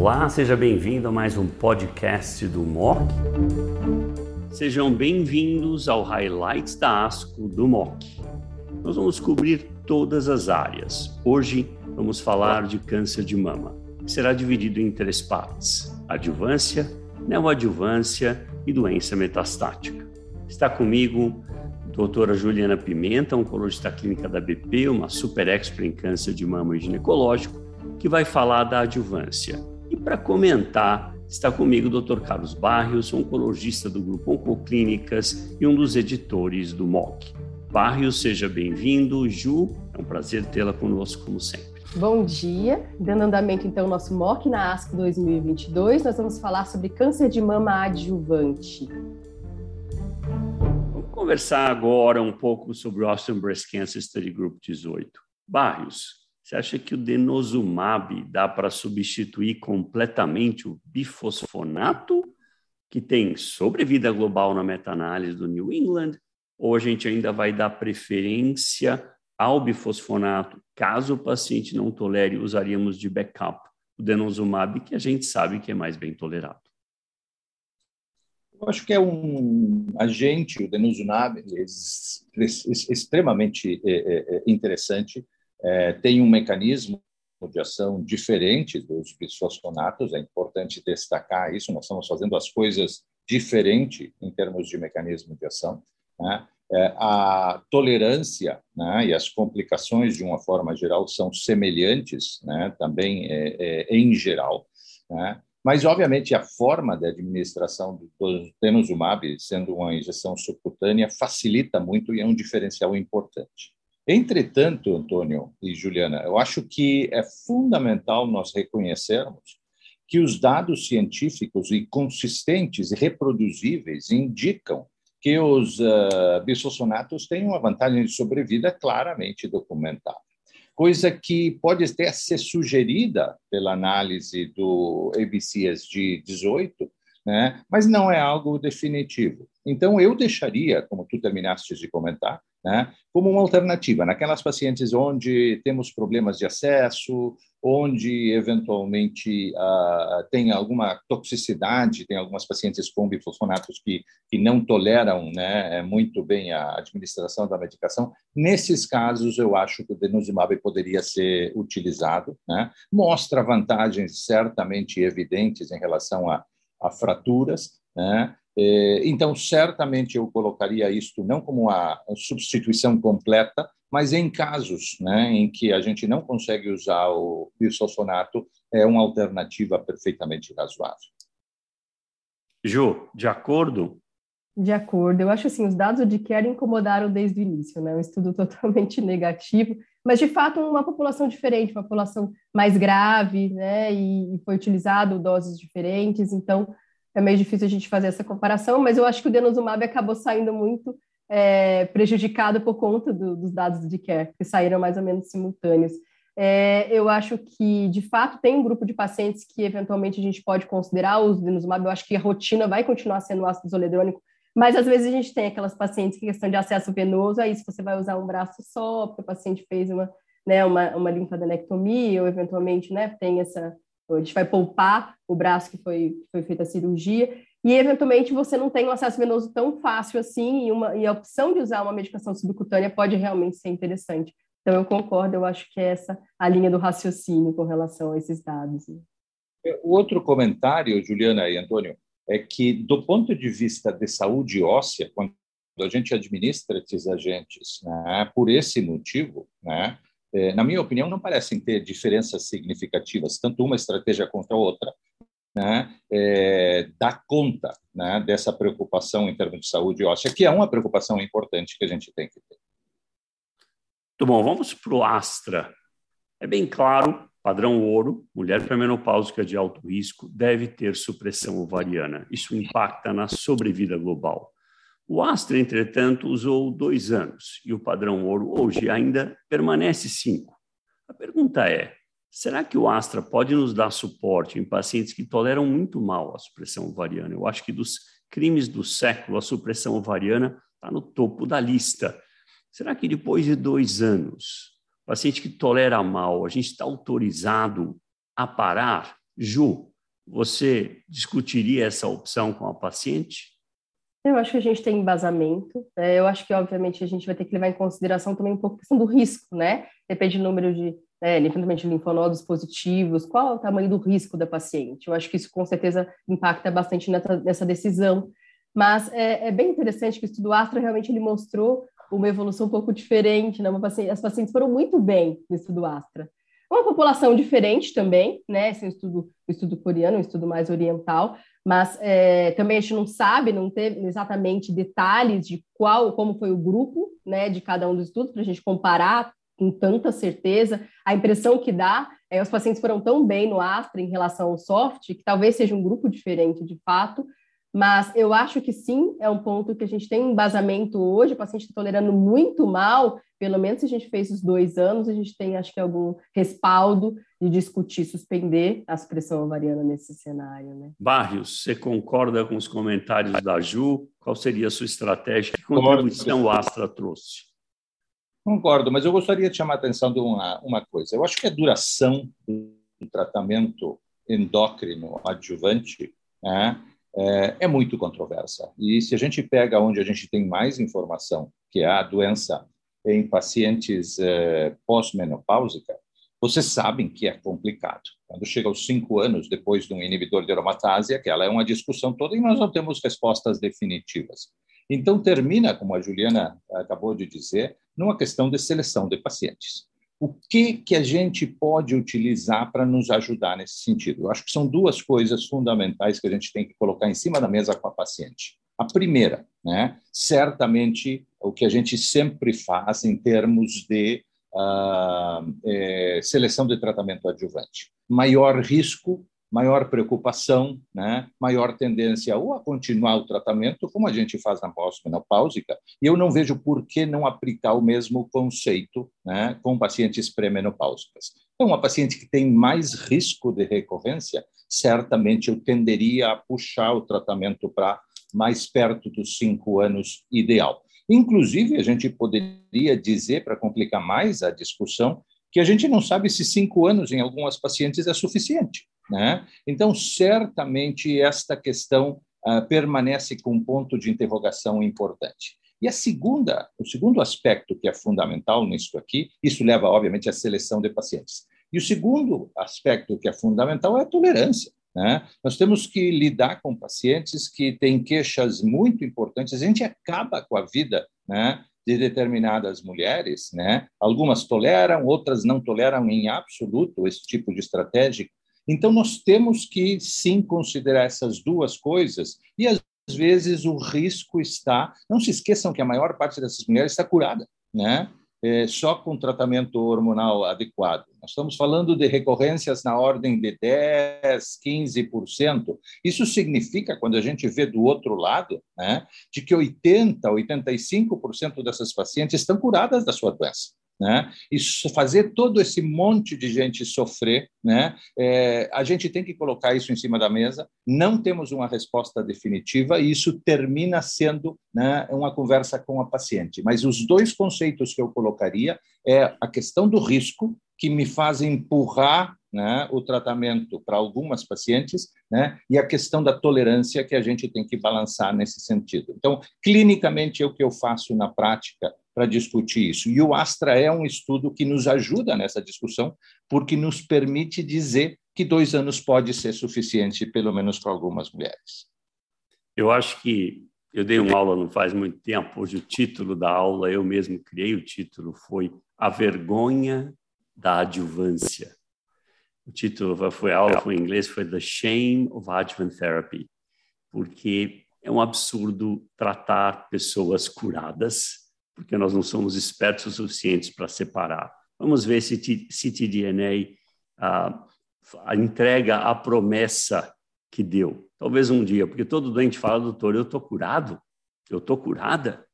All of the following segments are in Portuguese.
Olá, seja bem-vindo a mais um podcast do MOC. Sejam bem-vindos ao Highlights da ASCO do MOC. Nós vamos cobrir todas as áreas. Hoje vamos falar de câncer de mama, será dividido em três partes: adjuvância, neoadjuvância e doença metastática. Está comigo doutora Juliana Pimenta, oncologista clínica da BP, uma super expert em câncer de mama e ginecológico, que vai falar da adjuvância. E para comentar, está comigo o Dr. Carlos Barrios, oncologista do Grupo Oncoclínicas e um dos editores do MOC. Barrios, seja bem-vindo. Ju, é um prazer tê-la conosco, como sempre. Bom dia. Dando andamento, então, ao nosso MOC na ASCO 2022, nós vamos falar sobre câncer de mama adjuvante. Vamos conversar agora um pouco sobre o Austin Breast Cancer Study Group 18. Barrios, você acha que o denosumab dá para substituir completamente o bifosfonato, que tem sobrevida global na meta-análise do New England? Ou a gente ainda vai dar preferência ao bifosfonato, caso o paciente não tolere, usaríamos de backup o denosumab, que a gente sabe que é mais bem tolerado? Eu acho que é um agente, o denosumab, extremamente é, é, é, interessante é, tem um mecanismo de ação diferente dos bisfosfonatos, é importante destacar isso, nós estamos fazendo as coisas diferente em termos de mecanismo de ação. Né? É, a tolerância né, e as complicações, de uma forma geral, são semelhantes, né, também é, é, em geral. Né? Mas, obviamente, a forma de administração do denosumab, sendo uma injeção subcutânea, facilita muito e é um diferencial importante. Entretanto, Antônio e Juliana, eu acho que é fundamental nós reconhecermos que os dados científicos e consistentes e reproduzíveis indicam que os uh, bisfosfonatos têm uma vantagem de sobrevida claramente documentada, coisa que pode até ser sugerida pela análise do ABCSG 18, né? mas não é algo definitivo. Então, eu deixaria, como tu terminaste de comentar, né, como uma alternativa naquelas pacientes onde temos problemas de acesso, onde eventualmente uh, tem alguma toxicidade, tem algumas pacientes com bifosfonatos que, que não toleram né, muito bem a administração da medicação. Nesses casos, eu acho que o denosumab poderia ser utilizado. Né? Mostra vantagens certamente evidentes em relação a, a fraturas, né? É, então, certamente eu colocaria isto não como uma substituição completa, mas em casos né, em que a gente não consegue usar o bisfosfonato, é uma alternativa perfeitamente razoável. Ju, de acordo? De acordo. Eu acho assim, os dados de Care incomodaram desde o início, né? Um estudo totalmente negativo, mas de fato uma população diferente, uma população mais grave, né? E, foi utilizado doses diferentes, então é meio difícil a gente fazer essa comparação, mas eu acho que o denosumab acabou saindo muito é, prejudicado por conta do, dos dados de care, que saíram mais ou menos simultâneos. É, eu acho que, de fato, tem um grupo de pacientes que, eventualmente, a gente pode considerar o uso do denosumab. Eu acho que a rotina vai continuar sendo o ácido zoledrônico, mas, às vezes, a gente tem aquelas pacientes que, questão de acesso venoso, aí se você vai usar um braço só, porque o paciente fez uma, né, uma, uma linfadenectomia, ou, eventualmente, né, tem essa a gente vai poupar o braço que foi, foi feita a cirurgia, e eventualmente você não tem um acesso venoso tão fácil assim, e, uma, e a opção de usar uma medicação subcutânea pode realmente ser interessante. Então, eu concordo, eu acho que é essa a linha do raciocínio com relação a esses dados. É, o outro comentário, Juliana e Antônio, é que, do ponto de vista de saúde óssea, quando a gente administra esses agentes né, por esse motivo, né, na minha opinião, não parecem ter diferenças significativas, tanto uma estratégia contra a outra, né, é, dá conta né, dessa preocupação em termos de saúde óssea, que é uma preocupação importante que a gente tem que ter. Muito bom, vamos para o Astra. É bem claro, padrão ouro, mulher premenopáusica de alto risco deve ter supressão ovariana. Isso impacta na sobrevida global. O Astra, entretanto, usou dois anos e o padrão ouro hoje ainda permanece cinco. A pergunta é: será que o Astra pode nos dar suporte em pacientes que toleram muito mal a supressão ovariana? Eu acho que dos crimes do século, a supressão ovariana está no topo da lista. Será que depois de dois anos, paciente que tolera mal, a gente está autorizado a parar? Ju, você discutiria essa opção com a paciente? Eu acho que a gente tem embasamento. Né? Eu acho que, obviamente, a gente vai ter que levar em consideração também um pouco a questão do risco, né? Depende do número de né, linfonodos positivos, qual é o tamanho do risco da paciente. Eu acho que isso, com certeza, impacta bastante nessa, decisão. Mas é, é, bem interessante que o estudo Astra realmente ele mostrou uma evolução um pouco diferente. Né? Paciente, as pacientes foram muito bem no estudo Astra. Uma população diferente também, né? Esse é um estudo, um estudo coreano, um estudo mais oriental, mas é, também a gente não sabe, não teve exatamente detalhes de qual, como foi o grupo, né, de cada um dos estudos para a gente comparar com tanta certeza. A impressão que dá é os pacientes foram tão bem no Astra em relação ao soft que talvez seja um grupo diferente de fato, mas eu acho que sim, é um ponto que a gente tem um embasamento hoje, o paciente está tolerando muito mal, pelo menos se a gente fez os dois anos, a gente tem, acho que, algum respaldo de discutir, suspender a supressão ovariana nesse cenário. Né? Barrios, você concorda com os comentários da Ju? Qual seria a sua estratégia? Que contribuição o Astra trouxe? Concordo, mas eu gostaria de chamar a atenção de uma, uma coisa. Eu acho que a duração do tratamento endócrino adjuvante né, é, é muito controversa. E se a gente pega onde a gente tem mais informação, que é a doença em pacientes é, pós-menopáusica, vocês sabem que é complicado. Quando chega aos cinco anos depois de um inibidor de aromatase, aquela é uma discussão toda e nós não temos respostas definitivas. Então, termina, como a Juliana acabou de dizer, numa questão de seleção de pacientes o que, que a gente pode utilizar para nos ajudar nesse sentido? Eu acho que são duas coisas fundamentais que a gente tem que colocar em cima da mesa com a paciente. A primeira, né, certamente, o que a gente sempre faz em termos de uh, é, seleção de tratamento adjuvante. Maior risco, maior preocupação, né? maior tendência ou a continuar o tratamento, como a gente faz na pós-menopáusica, e eu não vejo por que não aplicar o mesmo conceito né, com pacientes pré-menopáusicas. Então, uma paciente que tem mais risco de recorrência, certamente eu tenderia a puxar o tratamento para mais perto dos cinco anos ideal. Inclusive, a gente poderia dizer, para complicar mais a discussão, que a gente não sabe se cinco anos em algumas pacientes é suficiente. Né? Então, certamente, esta questão uh, permanece com um ponto de interrogação importante. E a segunda, o segundo aspecto que é fundamental nisso aqui, isso leva, obviamente, à seleção de pacientes. E o segundo aspecto que é fundamental é a tolerância. Né? Nós temos que lidar com pacientes que têm queixas muito importantes. A gente acaba com a vida né, de determinadas mulheres. Né? Algumas toleram, outras não toleram em absoluto esse tipo de estratégia então, nós temos que, sim, considerar essas duas coisas e, às vezes, o risco está. Não se esqueçam que a maior parte dessas mulheres está curada, né? É, só com tratamento hormonal adequado. Nós estamos falando de recorrências na ordem de 10, 15%. Isso significa, quando a gente vê do outro lado, né, de que 80, 85% dessas pacientes estão curadas da sua doença né? E fazer todo esse monte de gente sofrer, né? É, a gente tem que colocar isso em cima da mesa. Não temos uma resposta definitiva e isso termina sendo né, uma conversa com a paciente. Mas os dois conceitos que eu colocaria é a questão do risco que me faz empurrar né, o tratamento para algumas pacientes, né, e a questão da tolerância que a gente tem que balançar nesse sentido. Então, clinicamente, é o que eu faço na prática para discutir isso. E o Astra é um estudo que nos ajuda nessa discussão, porque nos permite dizer que dois anos pode ser suficiente, pelo menos para algumas mulheres. Eu acho que eu dei uma aula não faz muito tempo. Hoje o título da aula eu mesmo criei. O título foi A Vergonha da Adjuvância. O título foi a aula foi em inglês foi The Shame of Adjuvant Therapy, porque é um absurdo tratar pessoas curadas porque nós não somos espertos o suficientes para separar. Vamos ver se ctDNA ah, entrega a promessa que deu. Talvez um dia, porque todo doente fala, doutor, eu estou curado? Eu estou curada?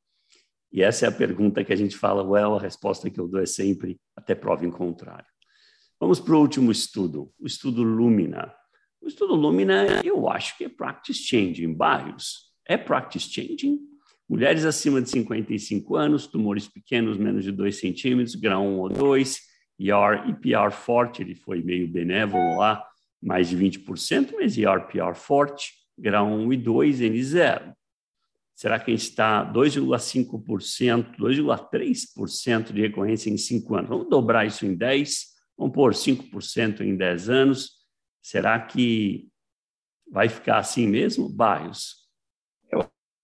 E essa é a pergunta que a gente fala, well, a resposta que eu dou é sempre até prova em contrário. Vamos para o último estudo, o estudo Lumina. O estudo Lumina, eu acho que é practice changing. Barrios, é practice changing? Mulheres acima de 55 anos, tumores pequenos, menos de 2 centímetros, grau 1 ou 2, ER e PR forte, ele foi meio benévolo lá, mais de 20%, mas IRPR forte, grau 1 e 2, N0. Será que a gente está 2,5%, 2,3% de recorrência em 5 anos? Vamos dobrar isso em 10, vamos pôr 5% em 10 anos. Será que vai ficar assim mesmo, Barrios?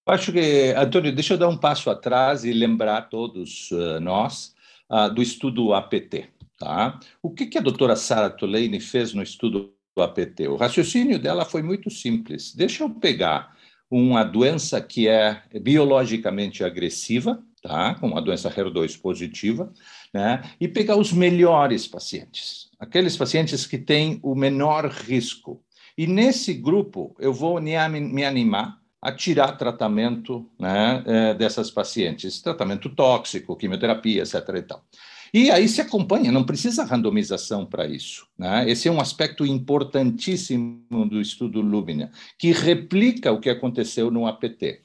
Acho que, Antônio, deixa eu dar um passo atrás e lembrar todos uh, nós uh, do estudo APT. Tá? O que, que a doutora Sara Tulane fez no estudo do APT? O raciocínio dela foi muito simples. Deixa eu pegar uma doença que é biologicamente agressiva, tá? uma doença HER2 positiva, né? e pegar os melhores pacientes, aqueles pacientes que têm o menor risco. E nesse grupo, eu vou me animar a tirar tratamento né, eh, dessas pacientes, tratamento tóxico, quimioterapia, etc. E tal. E aí se acompanha, não precisa randomização para isso. Né? Esse é um aspecto importantíssimo do estudo Lumina, que replica o que aconteceu no APT.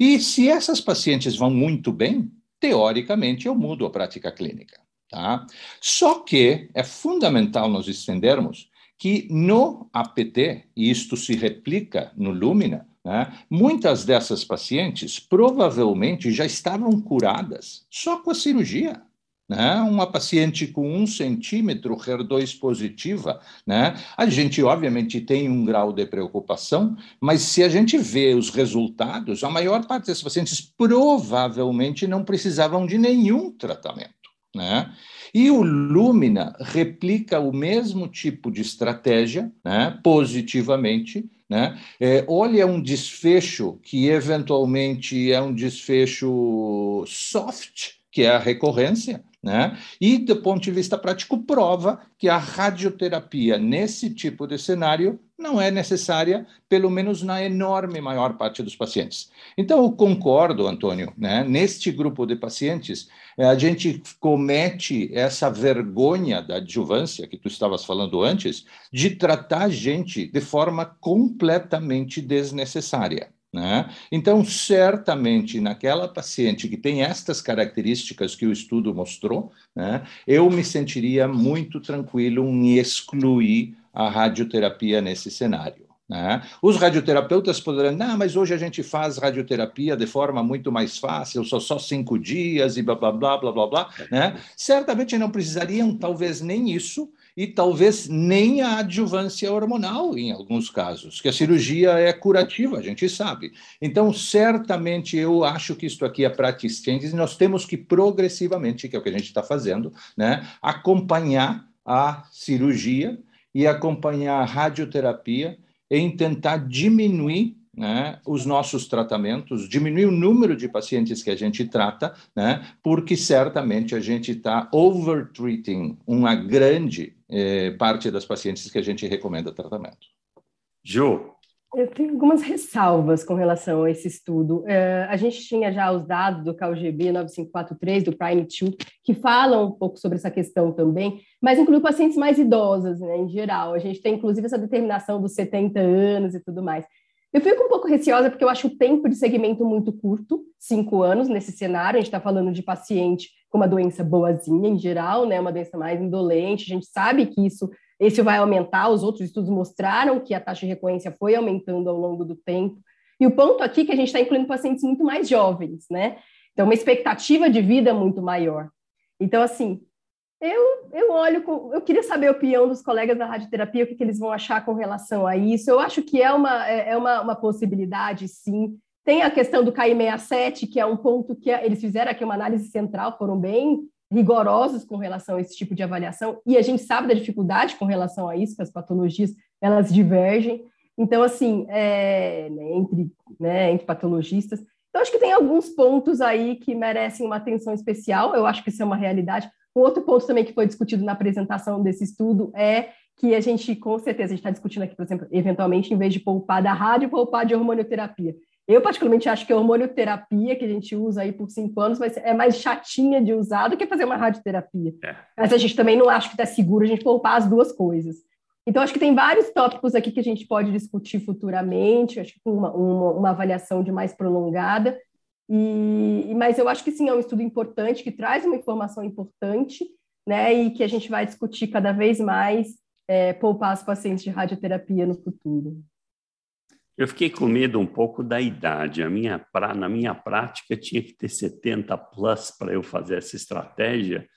E se essas pacientes vão muito bem, teoricamente eu mudo a prática clínica. Tá? Só que é fundamental nós estendermos que no APT, e isto se replica no Lumina, né, muitas dessas pacientes provavelmente já estavam curadas só com a cirurgia. Né? Uma paciente com um centímetro HER2 positiva, né? a gente obviamente tem um grau de preocupação, mas se a gente vê os resultados, a maior parte desses pacientes provavelmente não precisavam de nenhum tratamento. Né? E o Lumina replica o mesmo tipo de estratégia, né, positivamente. Né? É, olha um desfecho que eventualmente é um desfecho soft, que é a recorrência, né? E, do ponto de vista prático, prova que a radioterapia nesse tipo de cenário não é necessária, pelo menos na enorme maior parte dos pacientes. Então, eu concordo, Antônio, né? neste grupo de pacientes, eh, a gente comete essa vergonha da adjuvância, que tu estavas falando antes, de tratar gente de forma completamente desnecessária. Né? Então, certamente, naquela paciente que tem estas características que o estudo mostrou, né, eu me sentiria muito tranquilo em excluir a radioterapia nesse cenário. Né? Os radioterapeutas poderão, não, mas hoje a gente faz radioterapia de forma muito mais fácil, só só cinco dias e blá blá blá blá blá blá. Né? Certamente não precisariam, talvez, nem isso, e talvez nem a adjuvância hormonal em alguns casos, que a cirurgia é curativa, a gente sabe. Então, certamente eu acho que isso aqui é practice changes e nós temos que progressivamente, que é o que a gente está fazendo, né, acompanhar a cirurgia e acompanhar a radioterapia em tentar diminuir né, os nossos tratamentos, diminuir o número de pacientes que a gente trata, né, porque certamente a gente está overtreating uma grande eh, parte das pacientes que a gente recomenda tratamento. Ju. Eu tenho algumas ressalvas com relação a esse estudo. Uh, a gente tinha já os dados do KUGB 9543, do Prime2, que falam um pouco sobre essa questão também, mas inclui pacientes mais idosas, né, em geral. A gente tem, inclusive, essa determinação dos 70 anos e tudo mais. Eu fico um pouco receosa porque eu acho o tempo de segmento muito curto, cinco anos nesse cenário. A gente está falando de paciente com uma doença boazinha em geral, né, uma doença mais indolente. A gente sabe que isso, esse vai aumentar. Os outros estudos mostraram que a taxa de recorrência foi aumentando ao longo do tempo. E o ponto aqui é que a gente está incluindo pacientes muito mais jovens, né? Então, uma expectativa de vida muito maior. Então, assim, eu, eu olho, com, eu queria saber a opinião dos colegas da radioterapia, o que, que eles vão achar com relação a isso. Eu acho que é uma, é, é uma, uma possibilidade, sim. Tem a questão do KI67, que é um ponto que eles fizeram aqui uma análise central, foram bem rigorosos com relação a esse tipo de avaliação, e a gente sabe da dificuldade com relação a isso, que as patologias elas divergem. Então, assim, é, né, entre, né, entre patologistas. Então, acho que tem alguns pontos aí que merecem uma atenção especial, eu acho que isso é uma realidade. Um outro ponto também que foi discutido na apresentação desse estudo é que a gente, com certeza, a gente está discutindo aqui, por exemplo, eventualmente, em vez de poupar da rádio, poupar de hormonioterapia. Eu, particularmente, acho que a hormonioterapia que a gente usa aí por cinco anos ser, é mais chatinha de usar do que fazer uma radioterapia. É. Mas a gente também não acha que está seguro a gente poupar as duas coisas. Então, acho que tem vários tópicos aqui que a gente pode discutir futuramente, acho que com uma, uma, uma avaliação de mais prolongada, e, mas eu acho que sim, é um estudo importante, que traz uma informação importante, né, e que a gente vai discutir cada vez mais é, poupar os pacientes de radioterapia no futuro? Eu fiquei com medo um pouco da idade. A minha pra, na minha prática tinha que ter 70 plus para eu fazer essa estratégia.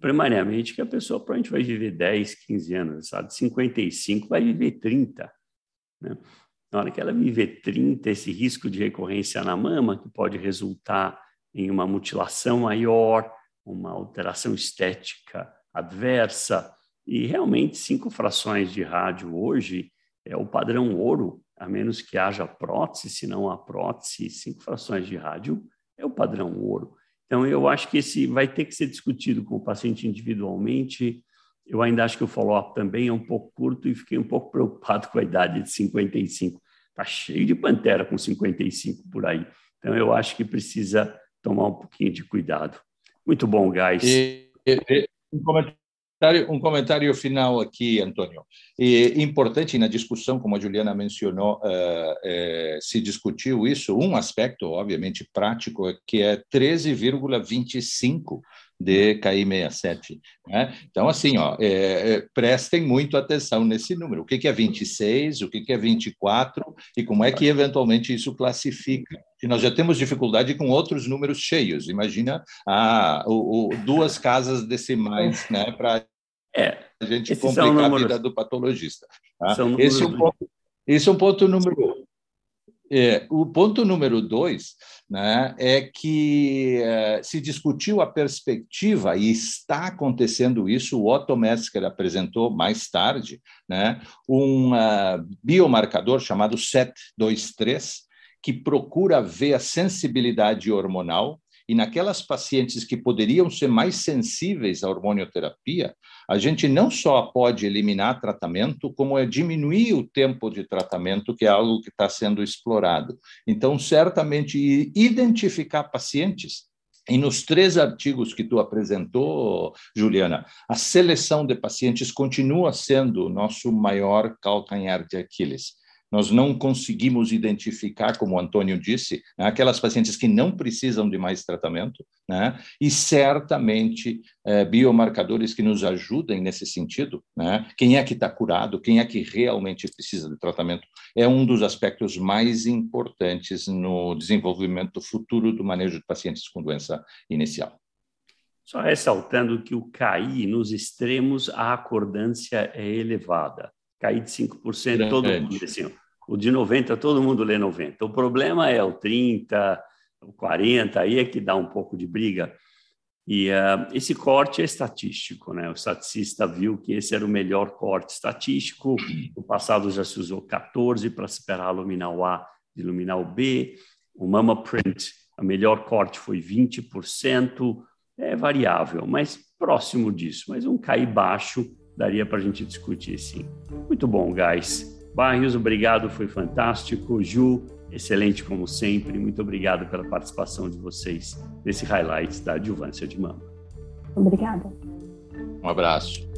Primariamente que a pessoa provavelmente vai viver 10, 15 anos, sabe? 55 vai viver 30. Né? Na hora que ela viver 30, esse risco de recorrência na mama, que pode resultar em uma mutilação maior, uma alteração estética adversa, e realmente cinco frações de rádio hoje é o padrão ouro a menos que haja prótese, se não há prótese, cinco frações de rádio é o padrão ouro. Então, eu acho que esse vai ter que ser discutido com o paciente individualmente. Eu ainda acho que o follow-up também é um pouco curto e fiquei um pouco preocupado com a idade de 55. Está cheio de pantera com 55 por aí. Então, eu acho que precisa tomar um pouquinho de cuidado. Muito bom, guys. E, e, um comentário comentário, um comentário final aqui, Antônio. É importante na discussão, como a Juliana mencionou, uh, se discutiu isso. Um aspecto, obviamente, prático, é que é 13,25 de KI67. Né? Então, assim, ó, é, prestem muito atenção nesse número. O que, que é 26, o que, que é 24 e como é que, eventualmente, isso classifica. E nós já temos dificuldade com outros números cheios. Imagina ah, o, o duas casas decimais né, para é, a gente complicar números, a vida do patologista. Tá? Esse, é um ponto, esse é um ponto número é, o ponto número dois né, é que é, se discutiu a perspectiva, e está acontecendo isso, o Otto Metzger apresentou mais tarde, né, um uh, biomarcador chamado SET23, que procura ver a sensibilidade hormonal e naquelas pacientes que poderiam ser mais sensíveis à hormonioterapia, a gente não só pode eliminar tratamento, como é diminuir o tempo de tratamento, que é algo que está sendo explorado. Então, certamente, identificar pacientes e nos três artigos que tu apresentou, Juliana, a seleção de pacientes continua sendo o nosso maior calcanhar de Aquiles nós não conseguimos identificar, como o Antônio disse, né, aquelas pacientes que não precisam de mais tratamento, né, e certamente é, biomarcadores que nos ajudem nesse sentido, né, quem é que está curado, quem é que realmente precisa de tratamento, é um dos aspectos mais importantes no desenvolvimento futuro do manejo de pacientes com doença inicial. Só ressaltando que o CAI, nos extremos, a acordância é elevada. CAI de 5%, Grande. todo mundo assim, o de 90, todo mundo lê 90. O problema é o 30, o 40, aí é que dá um pouco de briga. E uh, esse corte é estatístico, né? O estaticista viu que esse era o melhor corte estatístico. No passado já se usou 14 para separar luminal A de luminal B. O Mama Print, a melhor corte foi 20%. É variável, mas próximo disso. Mas um cair baixo daria para a gente discutir, sim. Muito bom, guys. Barrios, obrigado, foi fantástico. Ju, excelente como sempre. Muito obrigado pela participação de vocês nesse highlight da adjuvância de mama. Obrigada. Um abraço.